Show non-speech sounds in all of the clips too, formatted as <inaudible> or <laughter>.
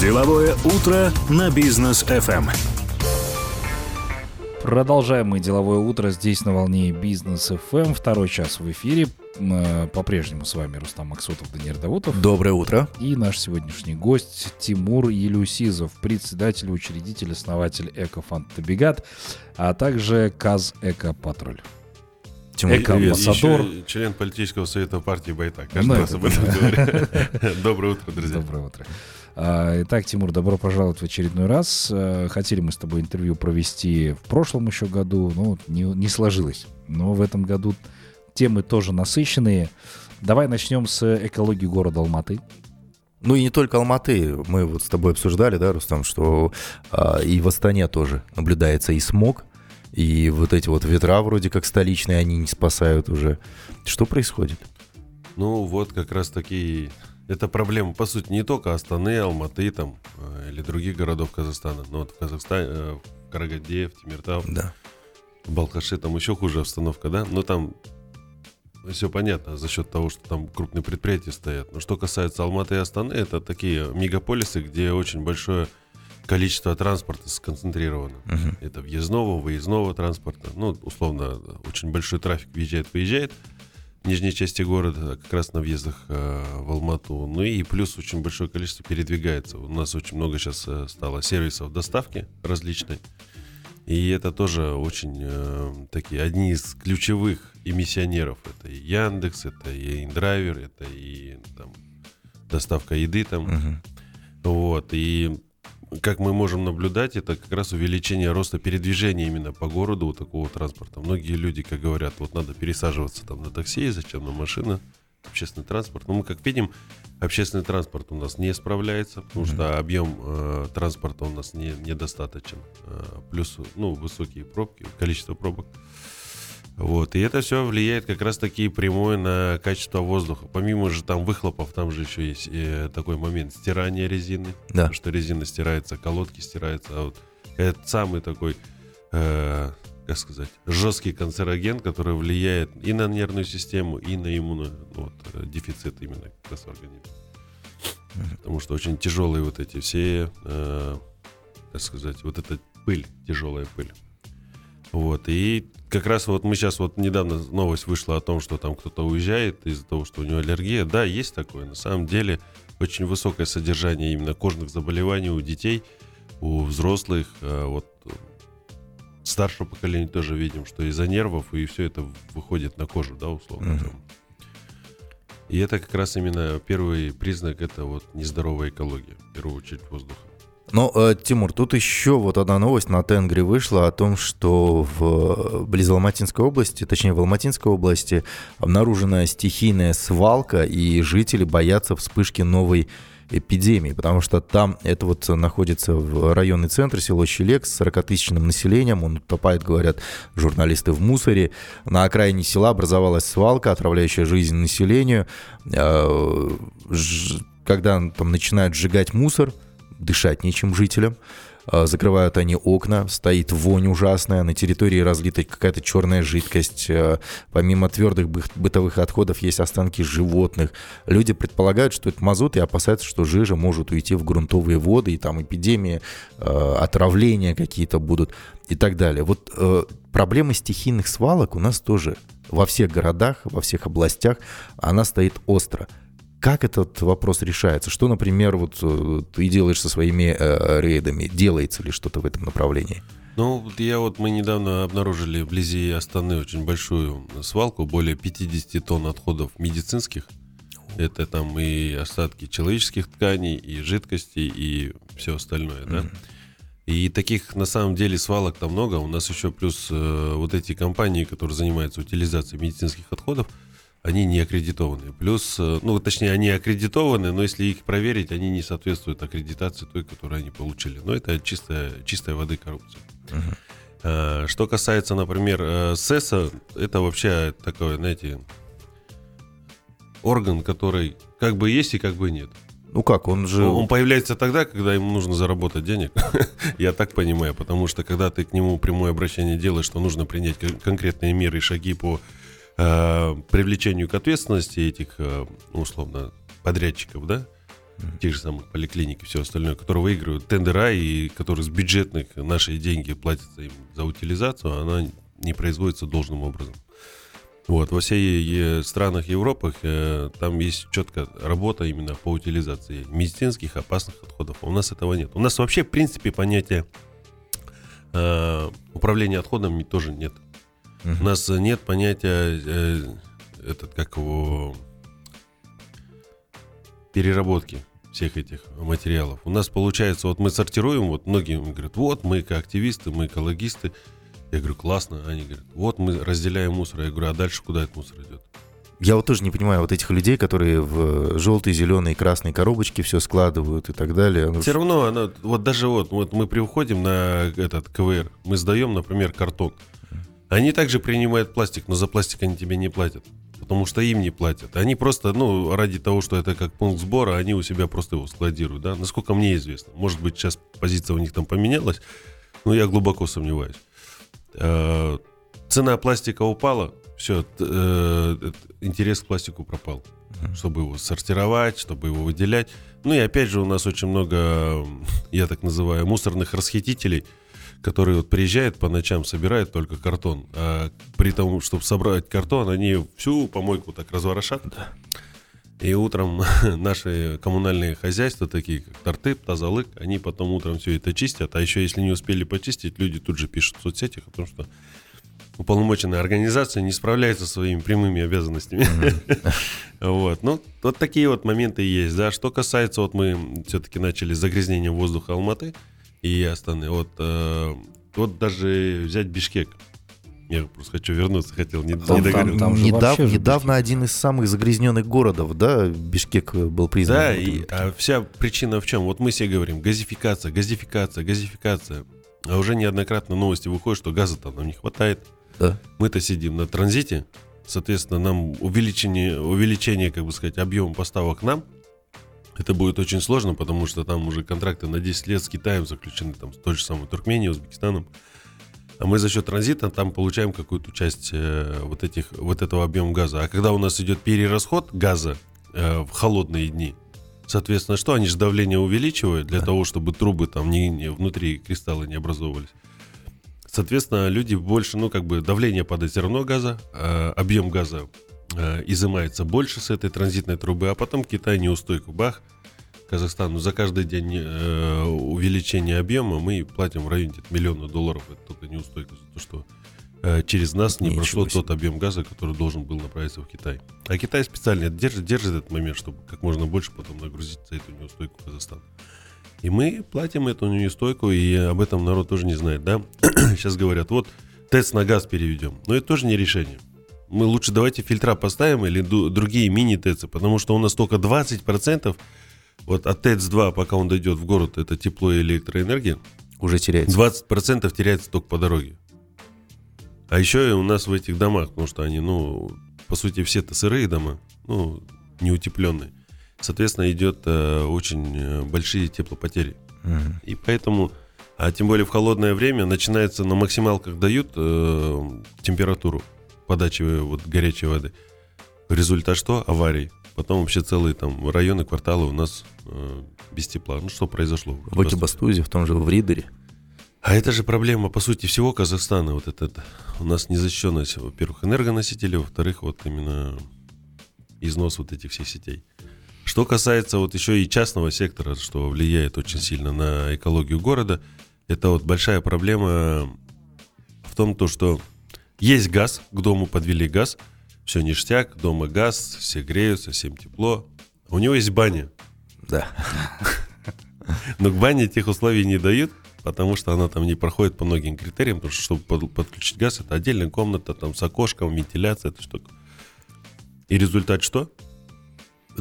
Деловое утро на бизнес FM. Продолжаем мы деловое утро здесь на волне бизнес FM. Второй час в эфире. Э, по-прежнему с вами Рустам Максутов, Даниил Давутов. Доброе утро. И наш сегодняшний гость Тимур Елюсизов, председатель, учредитель, основатель Экофанд Табигат, а также КАЗ Эко Патруль. Тимур, Эко-амбассадор. член политического совета партии Байтак. Каждый ну, раз об этом говорю. Доброе утро, друзья. Доброе утро. А, итак, Тимур, добро пожаловать в очередной раз. А, хотели мы с тобой интервью провести в прошлом еще году, но не, не сложилось. Но в этом году темы тоже насыщенные. Давай начнем с экологии города Алматы. Ну и не только Алматы. Мы вот с тобой обсуждали, да, Рустам, что а, и в Астане тоже наблюдается и смог, и вот эти вот ветра вроде как столичные, они не спасают уже. Что происходит? Ну вот как раз такие это проблема, по сути, не только Астаны, Алматы там, э, или других городов Казахстана, но вот в Казахстане, э, в Карагаде, в Тимиртау, да. в Балхаше, там еще хуже обстановка, да, но там все понятно за счет того, что там крупные предприятия стоят. Но что касается Алматы и Астаны, это такие мегаполисы, где очень большое количество транспорта сконцентрировано. Uh-huh. Это въездного, выездного транспорта. Ну, условно, очень большой трафик въезжает, выезжает нижней части города, как раз на въездах э, в Алмату. Ну и плюс очень большое количество передвигается. У нас очень много сейчас э, стало сервисов доставки различной. И это тоже очень э, такие одни из ключевых эмиссионеров. Это и Яндекс, это и Индрайвер, это и там, доставка еды там. Uh-huh. Вот. И как мы можем наблюдать, это как раз увеличение роста передвижения именно по городу вот такого транспорта. Многие люди, как говорят, вот надо пересаживаться там на такси, зачем на машины, общественный транспорт. Но мы, как видим, общественный транспорт у нас не справляется, потому mm-hmm. что объем э, транспорта у нас не, недостаточен. Э, плюс, ну, высокие пробки, количество пробок. Вот, и это все влияет как раз таки прямое на качество воздуха. Помимо же там выхлопов, там же еще есть э, такой момент стирания резины. Да. Потому что резина стирается, колодки стираются. А вот это самый такой, э, как сказать, жесткий канцероген, который влияет и на нервную систему, и на иммуно, вот, э, дефицит именно как раз организма. Потому что очень тяжелые вот эти все, э, как сказать, вот эта пыль, тяжелая пыль. Вот, и как раз вот мы сейчас вот недавно новость вышла о том, что там кто-то уезжает из-за того, что у него аллергия. Да, есть такое. На самом деле очень высокое содержание именно кожных заболеваний у детей, у взрослых. А вот старшего поколения тоже видим, что из-за нервов и все это выходит на кожу, да, условно. Mm-hmm. И это как раз именно первый признак, это вот нездоровая экология, в первую очередь воздуха. Ну, э, Тимур, тут еще вот одна новость на Тенгри вышла о том, что в близ Алматинской области, точнее в Алматинской области, обнаружена стихийная свалка, и жители боятся вспышки новой эпидемии, потому что там это вот находится в районный центр, село Щелек с 40-тысячным населением, он утопает, говорят журналисты, в мусоре. На окраине села образовалась свалка, отравляющая жизнь населению. Э, когда там начинают сжигать мусор, дышать нечем жителям. А, закрывают они окна, стоит вонь ужасная, на территории разлита какая-то черная жидкость. А, помимо твердых бытовых отходов есть останки животных. Люди предполагают, что это мазут и опасаются, что жижа может уйти в грунтовые воды, и там эпидемии, а, отравления какие-то будут и так далее. Вот проблема стихийных свалок у нас тоже во всех городах, во всех областях, она стоит остро. Как этот вопрос решается? Что, например, вот э, ты делаешь со своими э, рейдами? Делается ли что-то в этом направлении? Ну, я вот мы недавно обнаружили вблизи Астаны очень большую свалку, более 50 тонн отходов медицинских. Это там и остатки человеческих тканей, и жидкости, и все остальное, да. Mm-hmm. И таких на самом деле свалок там много. У нас еще плюс э, вот эти компании, которые занимаются утилизацией медицинских отходов, они не аккредитованы. Плюс, э, ну, точнее, они аккредитованы, но если их проверить, они не соответствуют аккредитации той, которую они получили. Но это чистая, чистая воды коррупция. Uh-huh. Что касается, например, э, СЭСа, это вообще такой, знаете, орган, который как бы есть и как бы нет. Ну как, он же... Он появляется тогда, когда ему нужно заработать денег. <laughs> Я так понимаю, потому что когда ты к нему прямое обращение делаешь, что нужно принять конкретные меры и шаги по э, привлечению к ответственности этих, э, условно, подрядчиков, да, тех же самых поликлиник и все остальное, которые выигрывают тендера и которые с бюджетных наши деньги платятся им за утилизацию, она не производится должным образом. Вот, во всей странах Европы э, там есть четкая работа именно по утилизации медицинских опасных отходов. А у нас этого нет. У нас вообще, в принципе, понятия э, управления отходами тоже нет. У нас нет понятия э, этот как его переработки всех этих материалов. У нас получается, вот мы сортируем, вот многие говорят, вот мы активисты, мы экологисты. Я говорю, классно. Они говорят, вот мы разделяем мусор. Я говорю, а дальше куда этот мусор идет? Я вот тоже не понимаю вот этих людей, которые в желтые, зеленые, красные коробочки все складывают и так далее. Все равно, оно, вот даже вот, вот мы приходим на этот КВР, мы сдаем, например, картон. Они также принимают пластик, но за пластик они тебе не платят. Потому что им не платят. Они просто, ну, ради того, что это как пункт сбора, они у себя просто его складируют, да, насколько мне известно. Может быть, сейчас позиция у них там поменялась, но я глубоко сомневаюсь. Э, цена пластика упала, все, э, интерес к пластику пропал. Чтобы его сортировать, чтобы его выделять. Ну и опять же у нас очень много, я так называю, мусорных расхитителей, которые вот приезжают по ночам, собирают только картон. А при том, чтобы собрать картон, они всю помойку так разворошат. Да. И утром <laughs> наши коммунальные хозяйства, такие как Тартып, Тазалык, они потом утром все это чистят. А еще если не успели почистить, люди тут же пишут в соцсетях о том, что уполномоченная организация не справляется со своими прямыми обязанностями. <laughs> Вот. Ну, вот такие вот моменты есть. Да. Что касается, вот мы все-таки начали с загрязнением воздуха Алматы и Астаны. Вот, э, вот даже взять Бишкек. Я просто хочу вернуться, хотел, не, там, не договорил. Там, там недав, недавно один из самых загрязненных городов, да, Бишкек был признан. Да, и, а вся причина в чем? Вот мы все говорим, газификация, газификация, газификация. А уже неоднократно новости выходят, что газа-то нам не хватает. Да. Мы-то сидим на транзите, соответственно, нам увеличение, увеличение, как бы сказать, объема поставок нам, это будет очень сложно, потому что там уже контракты на 10 лет с Китаем заключены, там, с той же самой Туркменией, Узбекистаном. А мы за счет транзита там получаем какую-то часть э, вот, этих, вот этого объема газа. А когда у нас идет перерасход газа э, в холодные дни, соответственно, что? Они же давление увеличивают для да. того, чтобы трубы там не, не, внутри кристаллы не образовывались. Соответственно, люди больше, ну, как бы давление падает все равно газа, э, объем газа изымается больше с этой транзитной трубы, а потом Китай неустойку бах, Казахстану ну, за каждый день э, увеличения объема мы платим в районе миллиона долларов. Это только неустойка за то, что э, через нас не Ничего прошло себе. тот объем газа, который должен был направиться в Китай. А Китай специально держит, держит этот момент, чтобы как можно больше потом нагрузить за эту неустойку Казахстан. И мы платим эту неустойку, и об этом народ тоже не знает, да? <clears throat> Сейчас говорят, вот ТЭЦ на газ переведем. Но это тоже не решение. Мы лучше давайте фильтра поставим или другие мини-ТЭЦы, потому что у нас только 20% вот от ТЭЦ-2, пока он дойдет в город, это тепло и электроэнергия, уже теряется. 20% теряется только по дороге. А еще и у нас в этих домах, потому что они, ну, по сути, все это сырые дома, ну, неутепленные. Соответственно, идет э, очень э, большие теплопотери. Uh-huh. И поэтому, а тем более в холодное время, начинается на максималках дают э, температуру подачи вот, горячей воды. Результат что? Аварии. Потом вообще целые там районы, кварталы у нас э, без тепла. Ну что произошло? В Экибастузе, в том же в Ридере. А это же проблема, по сути, всего Казахстана. Вот это, у нас незащищенность, во-первых, энергоносителей, во-вторых, вот именно износ вот этих всех сетей. Что касается вот еще и частного сектора, что влияет очень сильно на экологию города, это вот большая проблема в том, то, что есть газ, к дому подвели газ – все ништяк, дома газ, все греются, всем тепло. У него есть баня. Да. Но к бане тех условий не дают, потому что она там не проходит по многим критериям, потому что чтобы подключить газ, это отдельная комната, там с окошком, вентиляция, это штука. И результат что?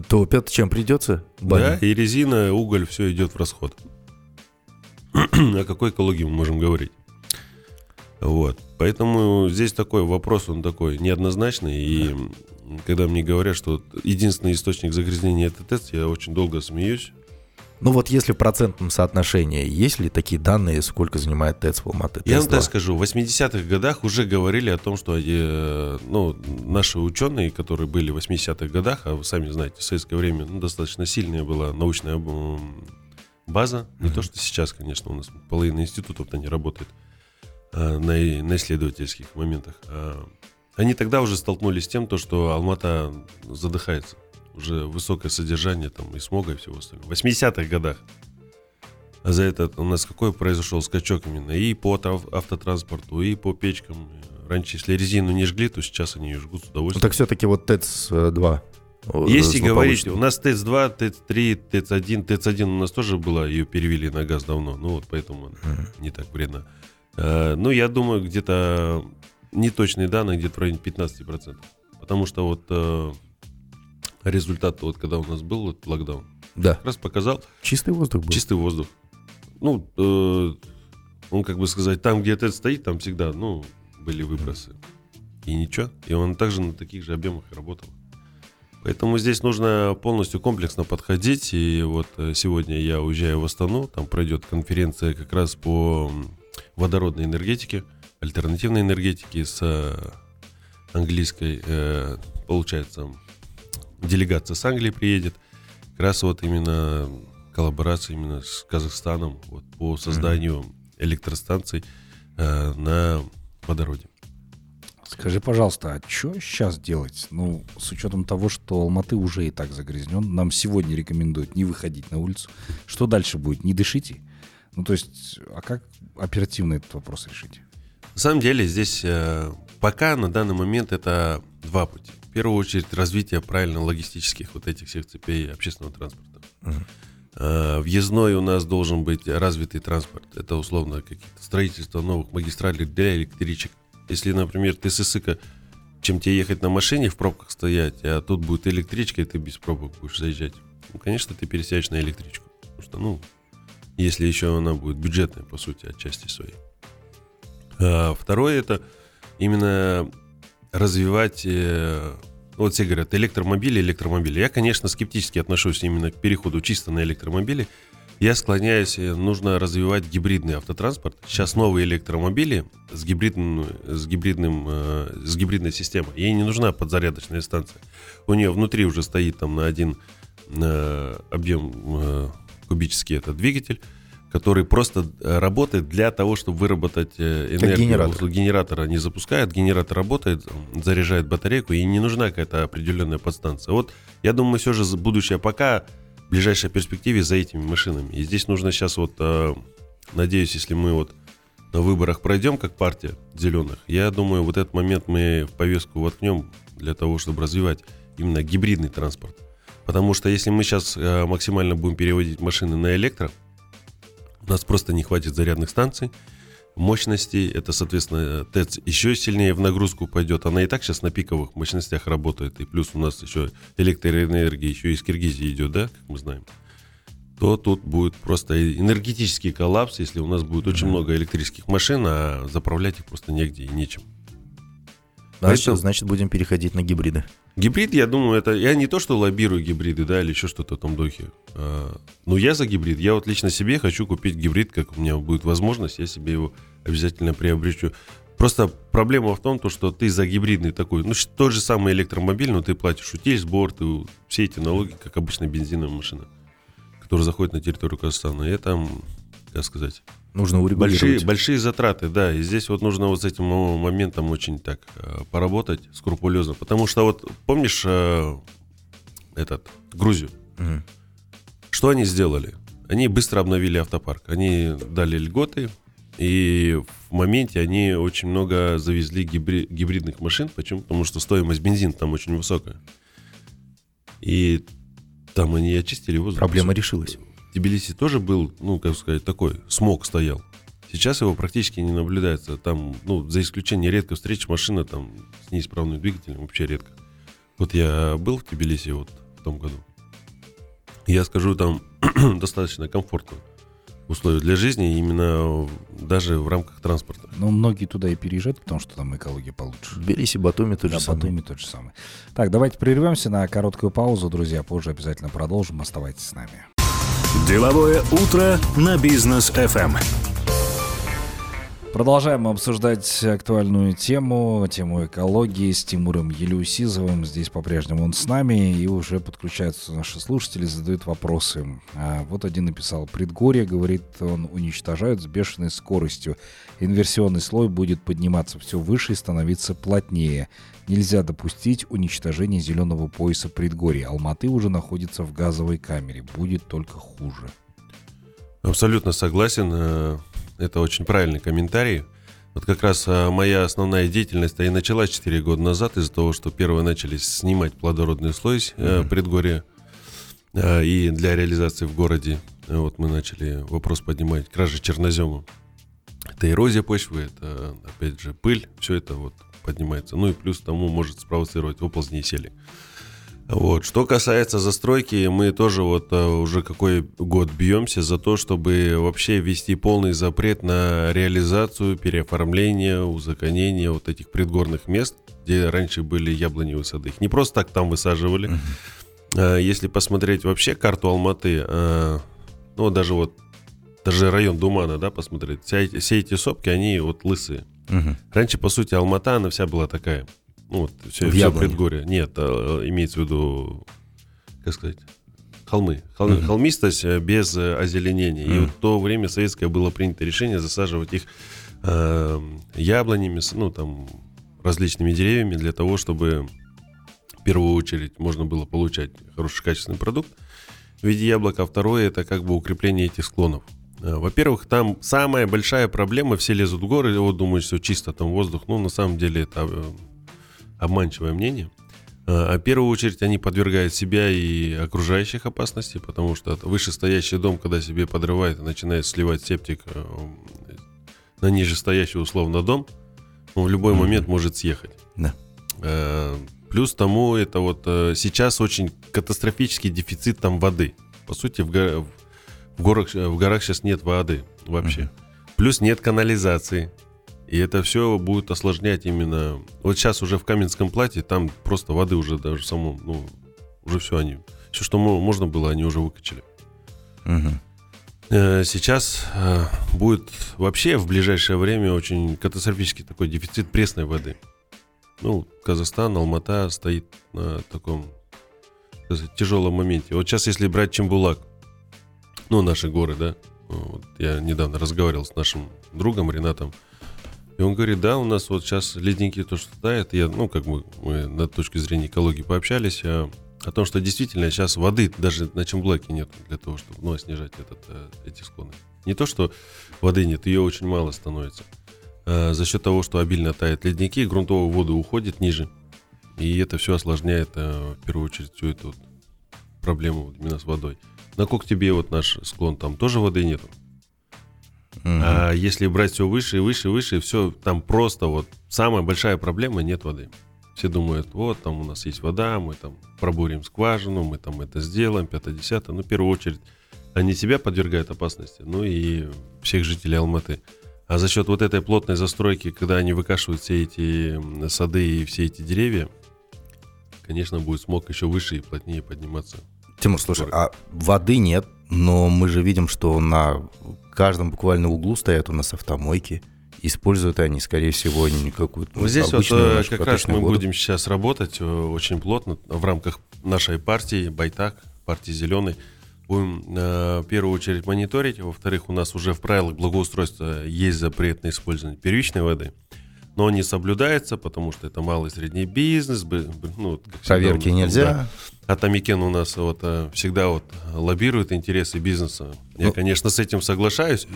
Топят, чем придется. Баня. Да, и резина, уголь, все идет в расход. <clears throat> О какой экологии мы можем говорить? Вот. Поэтому здесь такой вопрос, он такой неоднозначный. И когда мне говорят, что единственный источник загрязнения это ТЭЦ, я очень долго смеюсь. Ну вот если в процентном соотношении, есть ли такие данные, сколько занимает ТЭЦ в Алматы? Я вам ТЭЦ-2? так скажу, в 80-х годах уже говорили о том, что э, ну, наши ученые, которые были в 80-х годах, а вы сами знаете, в советское время ну, достаточно сильная была научная база, не то, что сейчас, конечно, у нас половина институтов-то не работает на, и- на исследовательских моментах. А Они тогда уже столкнулись с тем, то, что Алмата задыхается. Уже высокое содержание там и смога и всего остального. В 80-х годах. А за это у нас какой произошел скачок именно и по автотранспорту, и по печкам. Раньше, если резину не жгли, то сейчас они ее жгут с Ну, удовольствием. так все-таки вот ТЭЦ-2. э, Если говорить, у нас ТЭЦ-2, ТЭЦ-3, ТЭЦ-1, ТЭЦ-1 у нас тоже была, ее перевели на газ давно, ну вот поэтому Мгм. не так вредно. Э, Ну, я думаю, где-то неточные данные, где-то в районе 15%. Потому что вот э, результат, вот когда у нас был вот локдаун, Да, как раз показал чистый воздух был. чистый воздух. Ну, э, он, как бы сказать, там, где ТЭЦ стоит, там всегда, ну, были выбросы. И ничего. И он также на таких же объемах работал. Поэтому здесь нужно полностью комплексно подходить. И вот сегодня я уезжаю в Астану. Там пройдет конференция как раз по водородной энергетике, альтернативной энергетике с э, английской, э, получается, делегация с Англии приедет. Как раз вот именно коллаборация именно с Казахстаном вот, по созданию электростанций э, на водороде. Скажи, пожалуйста, а что сейчас делать? Ну, с учетом того, что Алматы уже и так загрязнен, нам сегодня рекомендуют не выходить на улицу. Что дальше будет? Не дышите? Ну, то есть, а как оперативно этот вопрос решить? На самом деле здесь э, пока на данный момент это два пути. В первую очередь развитие правильно логистических вот этих всех цепей общественного транспорта. Э, Въездной у нас должен быть развитый транспорт. Это условно какие-то строительство новых магистралей для электричек. Если, например, ты с Исыка, чем тебе ехать на машине в пробках стоять, а тут будет электричка, и ты без пробок будешь заезжать. Ну, конечно, ты пересядешь на электричку. Потому что, ну, если еще она будет бюджетная, по сути, отчасти своей. А второе это именно развивать, э, вот все говорят, электромобили, электромобили. Я, конечно, скептически отношусь именно к переходу чисто на электромобили. Я склоняюсь, э, нужно развивать гибридный автотранспорт. Сейчас новые электромобили с, гибридным, с, гибридным, э, с гибридной системой. Ей не нужна подзарядочная станция. У нее внутри уже стоит там на один объем кубический это двигатель, который просто э, работает для того, чтобы выработать э, энергию. генератор. Генератора не запускает, генератор работает, заряжает батарейку, и не нужна какая-то определенная подстанция. Вот я думаю, все же будущее пока в ближайшей перспективе за этими машинами. И здесь нужно сейчас вот, э, надеюсь, если мы вот на выборах пройдем как партия зеленых, я думаю, вот этот момент мы в повестку воткнем для того, чтобы развивать именно гибридный транспорт. Потому что если мы сейчас максимально будем переводить машины на электро, у нас просто не хватит зарядных станций, мощностей. Это, соответственно, ТЭЦ еще сильнее в нагрузку пойдет. Она и так сейчас на пиковых мощностях работает. И плюс у нас еще электроэнергия еще из Киргизии идет, да, как мы знаем. То тут будет просто энергетический коллапс, если у нас будет очень много электрических машин, а заправлять их просто негде и нечем. Значит, Поэтому- значит, будем переходить на гибриды. Гибрид, я думаю, это... Я не то, что лоббирую гибриды, да, или еще что-то в том духе. А, но я за гибрид. Я вот лично себе хочу купить гибрид, как у меня будет возможность, я себе его обязательно приобрету. Просто проблема в том, то, что ты за гибридный такой, ну, тот же самый электромобиль, но ты платишь утиль, сбор, ты все эти налоги, как обычная бензиновая машина, которая заходит на территорию Казахстана. И это, м, как сказать, Нужно урегулировать. Большие, большие затраты, да. И здесь вот нужно вот с этим мо- моментом очень так э, поработать скрупулезно. Потому что вот помнишь э, этот Грузию? Мгм. Что они сделали? Они быстро обновили автопарк. Они дали льготы, и в моменте они очень много завезли гибри- гибридных машин. Почему? Потому что стоимость бензина там очень высокая. И там они очистили воздух. Проблема решилась. Тбилиси тоже был, ну, как сказать, такой, смог стоял. Сейчас его практически не наблюдается. Там, ну, за исключением редко встреч машина там с неисправным двигателем, вообще редко. Вот я был в Тбилиси вот в том году. Я скажу, там <clears throat> достаточно комфортно условия для жизни, именно даже в рамках транспорта. Ну, многие туда и переезжают, потому что там экология получше. Тбилиси, Батуми тот Да, же самый. Батуми тот же самый. Так, давайте прервемся на короткую паузу, друзья. Позже обязательно продолжим. Оставайтесь с нами. Деловое утро на бизнес FM. Продолжаем обсуждать актуальную тему, тему экологии с Тимуром Елеусизовым. Здесь по-прежнему он с нами, и уже подключаются наши слушатели, задают вопросы. А вот один написал, предгорье, говорит, он уничтожают с бешеной скоростью. Инверсионный слой будет подниматься все выше и становиться плотнее. Нельзя допустить уничтожения зеленого пояса предгорья. Алматы уже находится в газовой камере. Будет только хуже. Абсолютно согласен. Э, это очень правильный комментарий. Вот как раз а, моя основная деятельность и началась 4 года назад из-за того, что первые начали снимать плодородный слой mm-hmm. предгорья. А, и для реализации в городе вот мы начали вопрос поднимать кражи чернозема. Это эрозия почвы, это опять же пыль, все это вот поднимается. Ну и плюс тому может спровоцировать оползни и сели. Вот. Что касается застройки, мы тоже вот а, уже какой год бьемся за то, чтобы вообще ввести полный запрет на реализацию, переоформление, узаконение вот этих предгорных мест, где раньше были яблоневые сады. Их не просто так там высаживали. Uh-huh. Если посмотреть вообще карту Алматы, а, ну даже вот даже район Думана, да, посмотреть, все эти, все эти сопки, они вот лысые. Uh-huh. Раньше, по сути, Алмата, она вся была такая. Ну, вот, все, все предгорье. Нет, а, имеется в виду, как сказать, холмы. Хол, uh-huh. Холмистость э, без э, озеленения. Uh-huh. И вот в то время советское было принято решение засаживать их э, яблонями, ну, там, различными деревьями для того, чтобы в первую очередь можно было получать хороший качественный продукт в виде яблока. А второе это как бы укрепление этих склонов. Э, во-первых, там самая большая проблема, все лезут в горы, вот думают, что чисто там воздух, ну, на самом деле это обманчивое мнение. А, а в первую очередь они подвергают себя и окружающих опасности, потому что вышестоящий дом, когда себе подрывает и начинает сливать септик э, на нижестоящий условно дом, он в любой mm-hmm. момент может съехать. Да. А, плюс тому это вот э, сейчас очень катастрофический дефицит там воды. По сути, в, го- в, горах, в горах сейчас нет воды вообще. Mm-hmm. Плюс нет канализации. И это все будет осложнять именно... Вот сейчас уже в Каменском платье, там просто воды уже даже в самом... Ну, уже все они... Все, что можно было, они уже выкачали. Угу. Сейчас э, будет вообще в ближайшее время очень катастрофический такой дефицит пресной воды. Ну, Казахстан, Алмата стоит на таком сказать, тяжелом моменте. Вот сейчас, если брать Чембулак, ну, наши горы, да, вот я недавно разговаривал с нашим другом Ренатом, и он говорит, да, у нас вот сейчас ледники то, что тает. Я, ну, как бы мы на точке зрения экологии пообщались а, о том, что действительно сейчас воды даже на Чемблаке нет для того, чтобы ну, снижать этот, э, эти склоны. Не то, что воды нет, ее очень мало становится. А, за счет того, что обильно тают ледники, грунтовая вода уходит ниже. И это все осложняет, а, в первую очередь, всю эту вот проблему именно с водой. На тебе вот наш склон, там тоже воды нету? Угу. А если брать все выше и выше и выше, все там просто вот самая большая проблема нет воды. Все думают, вот там у нас есть вода, мы там пробурим скважину, мы там это сделаем, пятое-десятое. Ну, в первую очередь, они себя подвергают опасности, ну и всех жителей Алматы. А за счет вот этой плотной застройки, когда они выкашивают все эти сады и все эти деревья, конечно, будет смог еще выше и плотнее подниматься. Тимур, слушай, а воды нет, но мы же видим, что на каждом буквально углу стоят у нас автомойки. Используют они, скорее всего, не какую-то вот здесь вот э, как раз мы воду. будем сейчас работать э, очень плотно в рамках нашей партии Байтак, партии Зеленый. Будем э, в первую очередь мониторить. Во-вторых, у нас уже в правилах благоустройства есть запрет на использование первичной воды но не соблюдается, потому что это малый и средний бизнес. Ну, Проверки всегда, нельзя. Да. А Тамикен у нас вот э, всегда вот лоббирует интересы бизнеса. Я, ну, конечно, с этим соглашаюсь,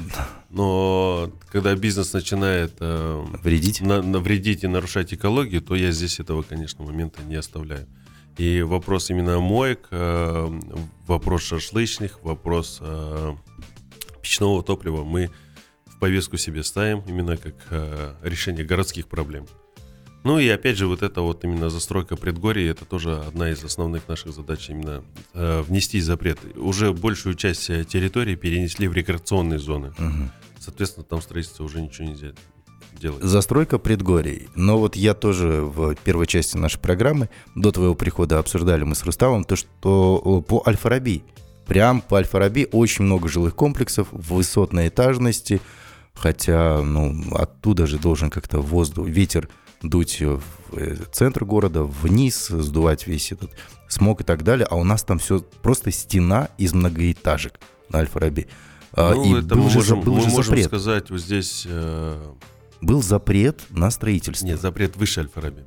но когда бизнес начинает э, вредить? На, на, вредить и нарушать экологию, то я здесь этого, конечно, момента не оставляю. И вопрос именно моек, э, вопрос шашлычных, вопрос э, печного топлива мы повестку себе ставим, именно как э, решение городских проблем. Ну и опять же, вот это вот именно застройка предгорий, это тоже одна из основных наших задач, именно э, внести запрет. Уже большую часть э, территории перенесли в рекреационные зоны. Угу. Соответственно, там строительство уже ничего нельзя делать. Застройка предгорий. Но вот я тоже в первой части нашей программы, до твоего прихода обсуждали мы с Руставом то, что по Альфараби прям по Аль-Фараби очень много жилых комплексов высотной этажности, хотя, ну, оттуда же должен как-то воздух, ветер дуть в э, центр города, вниз, сдувать весь этот смог и так далее, а у нас там все просто стена из многоэтажек на Аль-Фараби. А, ну, и это был мы же, можем, был мы же можем запрет. сказать вот здесь... Э... Был запрет на строительство. Нет, запрет выше Аль-Фараби.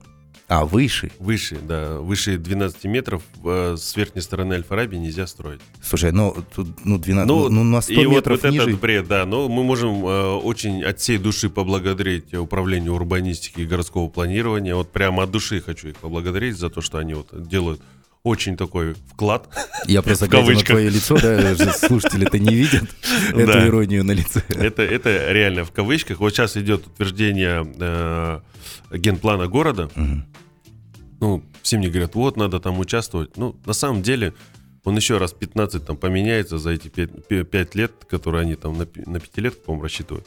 А, выше? Выше, да. Выше 12 метров э, с верхней стороны Аль-Фараби нельзя строить. Слушай, ну, тут, ну, 12, ну, ну, на 100 и метров вот, ниже... этот бред, да. Но мы можем э, очень от всей души поблагодарить управлению урбанистики и городского планирования. Вот прямо от души хочу их поблагодарить за то, что они вот делают очень такой вклад. Я просто глядя на твое лицо, да, слушатели это не видят, <laughs> эту иронию на лице. Это, это реально в кавычках. Вот сейчас идет утверждение э, генплана города. Ну, все мне говорят, вот, надо там участвовать. Ну, на самом деле, он еще раз 15 там поменяется за эти 5, 5 лет, которые они там на, на 5 лет, по-моему, рассчитывают.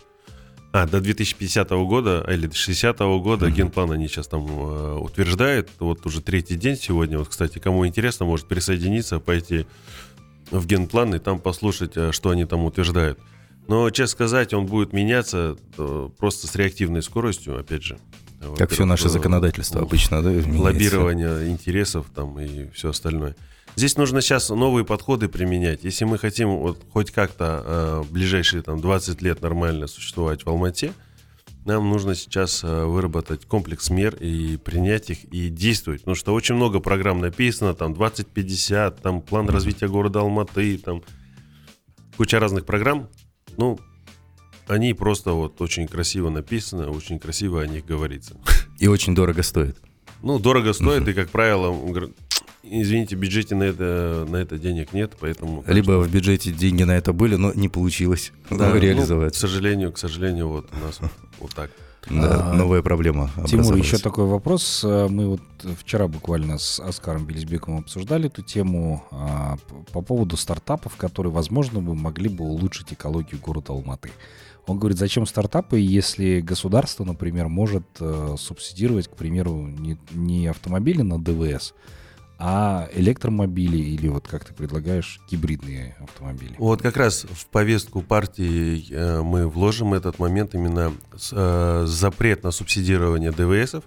А, до 2050 года а, или 60 года mm-hmm. генплан они сейчас там э, утверждают. Вот уже третий день сегодня. Вот, кстати, кому интересно, может присоединиться, пойти в генплан и там послушать, э, что они там утверждают. Но, честно сказать, он будет меняться э, просто с реактивной скоростью, опять же. Как все наше законодательство обычно, да? Лоббирование интересов там и все остальное. Здесь нужно сейчас новые подходы применять. Если мы хотим вот хоть как-то э, ближайшие там 20 лет нормально существовать в Алмате, нам нужно сейчас э, выработать комплекс мер и принять их и действовать. Потому что очень много программ написано, там 2050, там план развития города Алматы, там куча разных программ. Ну, они просто вот очень красиво написаны, очень красиво о них говорится. И очень дорого стоит. Ну, дорого стоит, и, как правило, извините, в бюджете на это, на это денег нет, поэтому... Либо в бюджете деньги на это были, но не получилось <laughs> да, реализовать. Ну, к сожалению, к сожалению, вот у нас вот так. Да, а, новая проблема. Тимур, еще такой вопрос. Мы вот вчера буквально с Оскаром Белизбековым обсуждали эту тему а, по поводу стартапов, которые, возможно, бы могли бы улучшить экологию города Алматы. Он говорит, зачем стартапы, если государство, например, может э, субсидировать, к примеру, не, не автомобили на ДВС, а электромобили или вот как ты предлагаешь гибридные автомобили? Вот как раз в повестку партии э, мы вложим этот момент именно с, э, запрет на субсидирование ДВСов,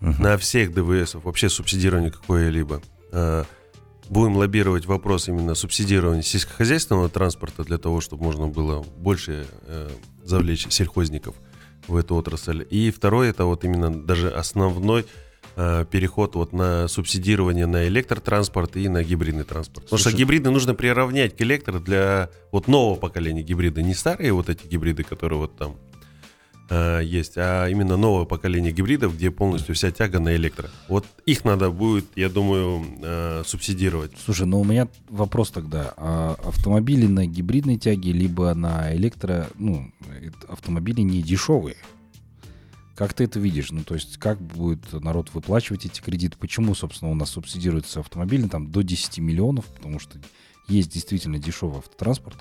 угу. на всех ДВСов, вообще субсидирование какое-либо. Э, будем лоббировать вопрос именно субсидирования сельскохозяйственного транспорта для того, чтобы можно было больше э, завлечь сельхозников в эту отрасль. И второе, это вот именно даже основной Э, переход вот на субсидирование на электротранспорт и на гибридный транспорт. Потому Слушай, что гибриды нужно приравнять к электро для вот нового поколения гибрида, не старые вот эти гибриды, которые вот там э, есть, а именно новое поколение гибридов, где полностью вся тяга на электро. Вот их надо будет, я думаю, э, субсидировать. Слушай, ну у меня вопрос тогда. А автомобили на гибридной тяге, либо на электро, ну, автомобили не дешевые. Как ты это видишь? Ну, то есть, как будет народ выплачивать эти кредиты? Почему, собственно, у нас субсидируется автомобиль там, до 10 миллионов? Потому что есть действительно дешевый автотранспорт,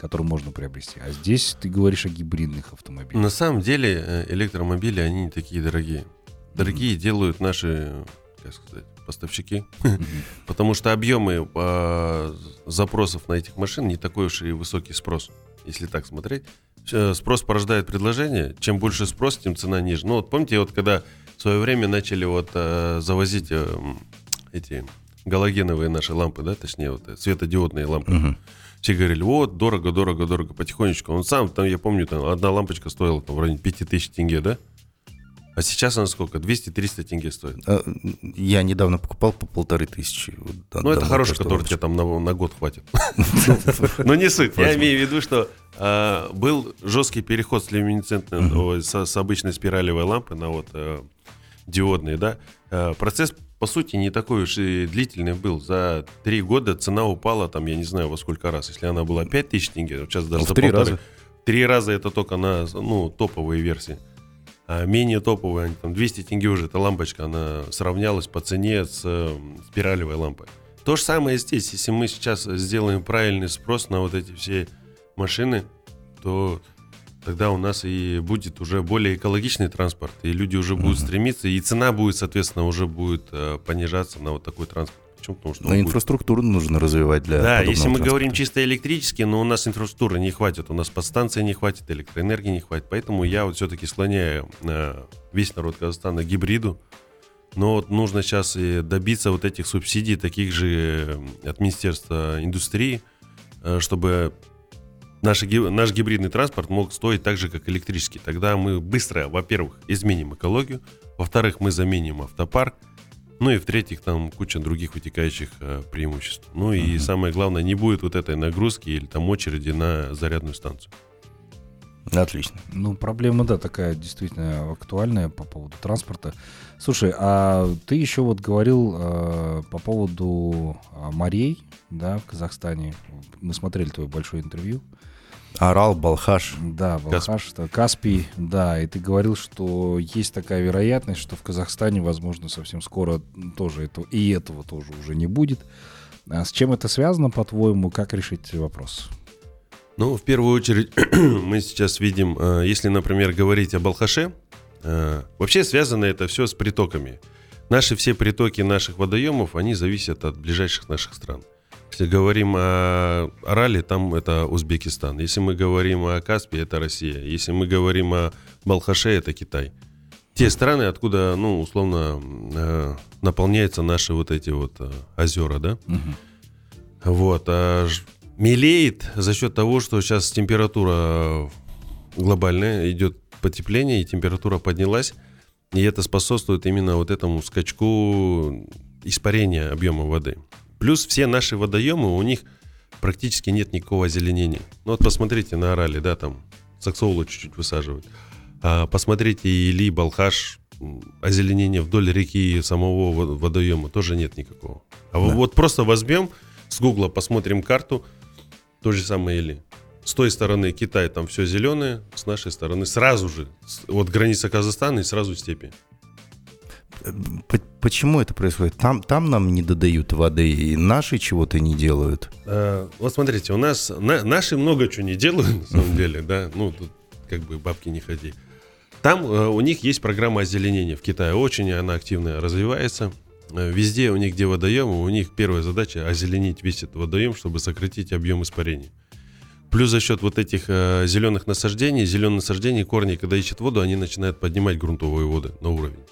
который можно приобрести. А здесь ты говоришь о гибридных автомобилях. На самом деле э, электромобили, они не такие дорогие. Дорогие mm-hmm. делают наши, как сказать, поставщики. Mm-hmm. <laughs> Потому что объемы э, запросов на этих машин не такой уж и высокий спрос, если так смотреть. Э, спрос порождает предложение. Чем больше спрос, тем цена ниже. Ну вот помните, вот когда в свое время начали вот э, завозить э, эти галогеновые наши лампы, да, точнее вот э, светодиодные лампы. Угу. Все говорили, вот, дорого, дорого, дорого, потихонечку. Он сам, там, я помню, там одна лампочка стоила там, в районе 5000 тенге, да? А сейчас она сколько? 200-300 тенге стоит. А, я недавно покупал по полторы тысячи. Ну, это хороший, который тебе там на, на год хватит. <laughs> Но не суть. Я имею в виду, что а, был жесткий переход с люминесцентной, с обычной спиралевой лампы на вот э, диодные, да. А, процесс по сути, не такой уж и длительный был. За три года цена упала, там, я не знаю, во сколько раз. Если она была 5 тысяч тенге, сейчас даже за три раза. Три раза это только на ну, топовые версии. А менее топовые, они там 200 тенге уже, эта лампочка, она сравнялась по цене с э, спиралевой лампой. То же самое здесь. Если мы сейчас сделаем правильный спрос на вот эти все машины, то тогда у нас и будет уже более экологичный транспорт, и люди уже будут стремиться, и цена будет, соответственно, уже будет э, понижаться на вот такой транспорт. Почему? Потому что Но он будет- инфраструктуру нужно развивать для Да, если мы транспорта. говорим чисто электрически, но у нас инфраструктуры не хватит, у нас подстанции не хватит, электроэнергии не хватит. Поэтому я вот все-таки склоняю э, весь народ Казахстана к гибриду. Но вот нужно сейчас и добиться вот этих субсидий, таких же э, от Министерства индустрии, э, чтобы наш, наш гибридный транспорт мог стоить так же, как электрический. Тогда мы быстро, во-первых, изменим экологию, во-вторых, мы заменим автопарк, ну и в-третьих, там куча других вытекающих э, преимуществ. Ну и самое главное, не будет вот этой нагрузки или там очереди на зарядную станцию. Отлично. Ну, проблема, да, такая действительно актуальная по поводу транспорта. Слушай, а ты еще вот говорил э, по поводу а, морей, да, в Казахстане. Мы смотрели твое большое интервью. Орал, Балхаш. Да, Балхаш, это Каспий, да, и ты говорил, что есть такая вероятность, что в Казахстане, возможно, совсем скоро тоже это, и этого тоже уже не будет. А с чем это связано, по-твоему, как решить вопрос? Ну, в первую очередь, <clears throat> мы сейчас видим, э, если, например, говорить о Балхаше, э, вообще связано это все с притоками. Наши все притоки наших водоемов, они зависят от ближайших наших стран. Если говорим о Арале, там это Узбекистан. Если мы говорим о Каспии, это Россия. Если мы говорим о Балхаше, это Китай. Те страны, откуда, ну, условно, э, наполняются наши вот эти вот озера, да? Вот. А мелеет за счет того, что сейчас температура глобальная, идет потепление, и температура поднялась. И это способствует именно вот этому скачку испарения объема воды. Плюс все наши водоемы, у них практически нет никакого озеленения. Ну вот посмотрите на Орале, да, там саксоулу чуть-чуть высаживают. А посмотрите Или, Балхаш, озеленения вдоль реки самого во- водоема тоже нет никакого. А вот- вот просто возьмем с гугла, посмотрим карту, то же самое Или. С той стороны Китай там все зеленое, с нашей стороны сразу же, вот граница Казахстана и сразу степи. Почему это происходит? Там, там нам не додают воды, и наши чего-то не делают. Э, Вот смотрите, у нас на- наши много чего не делают, на самом деле, да, ну, тут как бы бабки не ходи. Там э, у них есть программа озеленения в Китае, очень она активно развивается. Э, Везде у них, где водоемы, у них первая задача озеленить весь этот водоем, чтобы сократить объем испарений. Плюс за счет вот этих э, зеленых насаждений, зеленые насаждения, корни, когда ищут воду, они начинают поднимать грунтовые воды на уровень.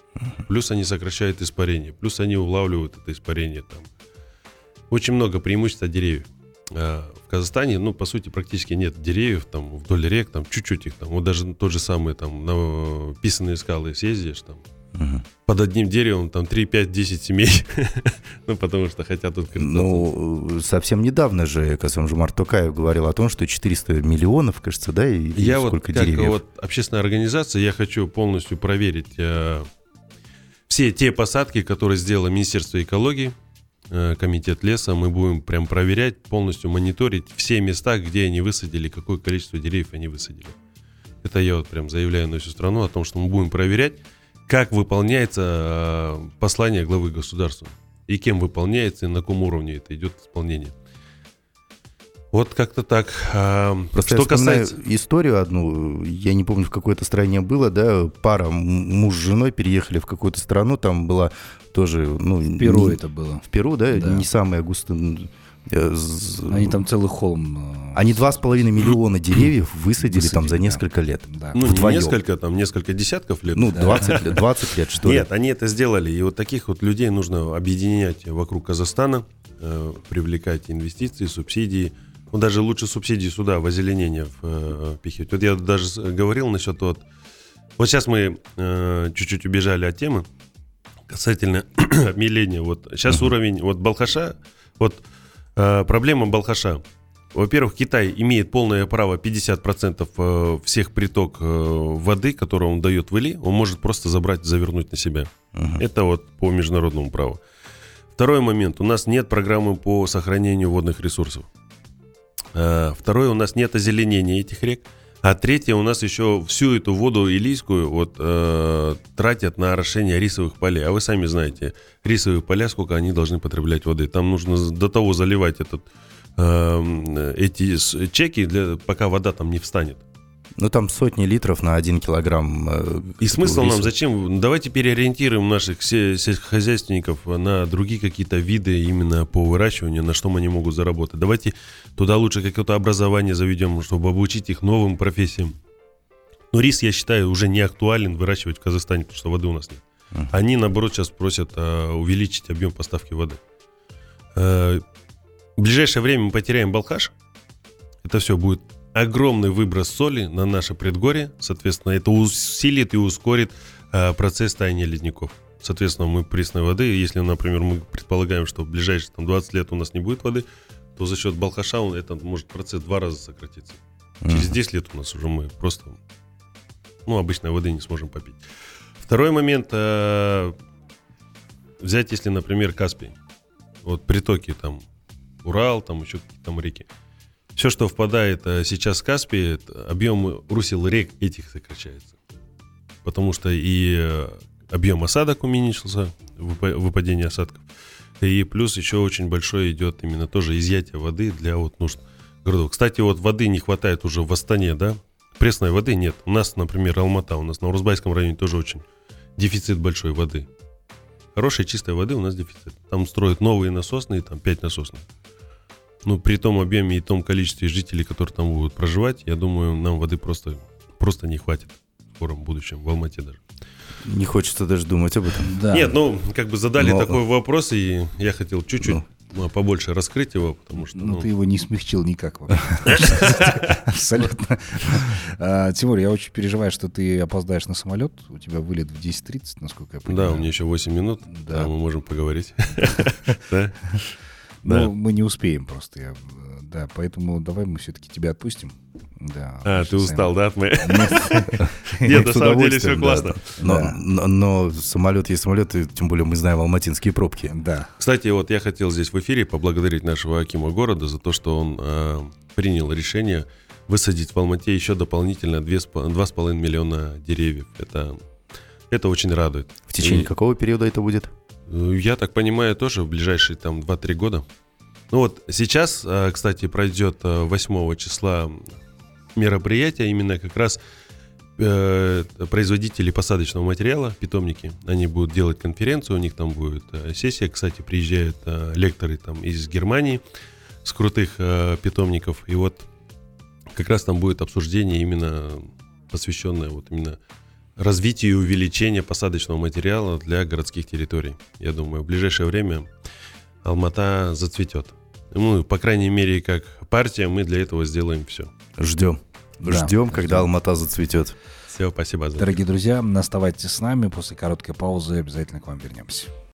Плюс они сокращают испарение, плюс они улавливают это испарение там. Очень много преимуществ от деревьев. А в Казахстане, ну, по сути, практически нет деревьев, там, вдоль рек, там, чуть-чуть их, там, вот даже тот же самый, там, на писанные скалы съездишь, там, под одним деревом, там, 3, 5, 10 семей, <laughs> ну, потому что хотят тут... Ну, э, совсем недавно же Касым Жумар Токаев говорил о том, что 400 миллионов, кажется, да, и Я вот сколько как деревьев. вот общественная организация, я хочу полностью проверить э, все те посадки, которые сделало Министерство экологии, э, Комитет леса. Мы будем прям проверять, полностью мониторить все места, где они высадили, какое количество деревьев они высадили. Это я вот прям заявляю на всю страну о том, что мы будем проверять, как выполняется э, послание главы государства. И кем выполняется, и на каком уровне это идет исполнение. Вот как-то так. А, Просто что касается... историю одну, я не помню, в какой-то стране было, да, пара, муж с женой переехали в какую-то страну, там была тоже, ну... В Перу не- это было. В Перу, да, Да. не самая густо... э, Они там целый холм. э, Они два с половиной <clears throat> миллиона деревьев высадили там Высадили, за да. несколько лет. Да. Ну, не Вдвоем. несколько, там, несколько десятков лет. Ну, 20 лет, 20 лет, что ли. Нет, они это сделали. И вот таких вот людей нужно объединять вокруг Казахстана, э, привлекать инвестиции, субсидии. Ну, даже лучше субсидии сюда, в озеленение э, впихивать. Вот я даже говорил насчет вот... Вот сейчас мы э, чуть-чуть убежали от темы касательно <clears throat> обмеления. Вот сейчас уровень вот Балхаша, вот э, проблема Балхаша. Во-первых, Китай имеет полное право 50% э, всех приток э, воды, который он дает в Или, он может просто забрать, завернуть на себя. Это вот по международному праву. Второй момент. У нас нет программы по сохранению водных ресурсов. Э, Второе, у нас нет озеленения этих рек. А третье, у нас еще всю эту воду илийскую вот, э, тратят на орошение рисовых полей. А вы сами знаете, рисовые поля, сколько они должны потреблять воды. Там нужно до того заливать этот, э, эти чеки, для, пока вода там не встанет. Ну, там сотни литров на один килограмм. э, И смысл риса. нам зачем? Ну, Давайте переориентируем наших се- сельскохозяйственников на другие какие-то виды именно по выращиванию, на что они могут заработать. Давайте туда лучше какое-то образование заведем, чтобы обучить их новым профессиям. Но рис, я считаю, уже не актуален выращивать в Казахстане, потому что воды у нас нет. Они, наоборот, сейчас просят а, увеличить объем поставки воды. Э, в ближайшее время мы потеряем Балхаш. Это все будет огромный выброс соли на наше предгорье. Соответственно, это усилит и ускорит а, процесс таяния ледников. Соответственно, мы пресной воды, если, например, мы предполагаем, что в ближайшие там, 20 лет у нас не будет воды, то за счет Балхаша он, это может процесс два раза сократиться. Через Мгм. 10 лет у нас уже мы просто, ну, обычной воды не сможем попить. Второй момент, э, взять, если, например, Каспий, вот притоки там, Урал, там еще какие-то там реки. Все, что впадает э, сейчас в Каспий, объем русел рек этих сокращается. Потому что и э, объем осадок уменьшился, выпа- выпадение осадков. И плюс еще очень большое идет именно тоже изъятие воды для вот нужд городов. Кстати, вот воды не хватает уже в Астане, да? Пресной воды нет. У нас, например, Алмата, у нас на Урузбайском районе тоже очень дефицит большой воды. Хорошей чистой воды у нас дефицит. Там строят новые насосные, там 5 насосных. Ну, при том объеме и том количестве жителей, которые там будут проживать, я думаю, нам воды просто, просто не хватит в скором будущем, в Алмате даже. Не хочется даже думать об этом. Да. Нет, ну, как бы задали Но- такой вопрос, и я хотел чуть-чуть Ну. ну, побольше раскрыть его, потому что... Ну, ну, ты его не смягчил никак вообще. <laughs> Абсолютно. А, Тимур, я очень переживаю, что ты опоздаешь на самолет. У тебя вылет в 10.30, насколько я понимаю. Да, у меня еще 8 минут, Да. да, мы можем поговорить. <laughs> Да? Ну, мы не успеем просто. я, Да, поэтому давай мы все-таки тебя отпустим. Да. А, ты устал, да, от моей... <laughs> Нет. На самом деле все классно. Но, Да. но, но самолет есть самолет, и тем более мы знаем алматинские пробки. Да. Кстати, вот я хотел здесь в эфире поблагодарить нашего Акима города за то, что он э, принял решение высадить в Алмате еще дополнительно 2,5 миллиона деревьев. Это, это очень радует. В течение И, какого периода это будет? Э, Я так понимаю, тоже в ближайшие там 2-3 года. Ну вот сейчас, э, кстати, пройдет э, 8 числа мероприятие, именно как раз э, производители посадочного материала, питомники, они будут делать конференцию, у них там будет э, сессия. Кстати, приезжают э, лекторы там из Германии с крутых э, питомников. И вот как раз там будет обсуждение именно посвященное вот именно развитию и увеличению посадочного материала для городских территорий. Я думаю, в ближайшее время Алмата зацветет. Ну, по крайней мере, как партия, мы для этого сделаем все. Ждем. Да, Ждем, когда ждем. Алмата зацветет. Все, спасибо за Дорогие друзья, оставайтесь с нами. После короткой паузы обязательно к вам вернемся.